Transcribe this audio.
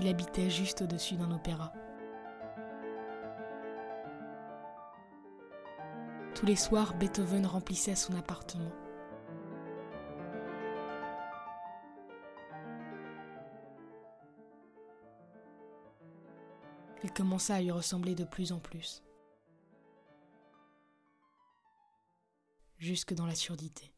Il habitait juste au-dessus d'un opéra. Tous les soirs, Beethoven remplissait son appartement. Il commença à lui ressembler de plus en plus. Jusque dans la surdité.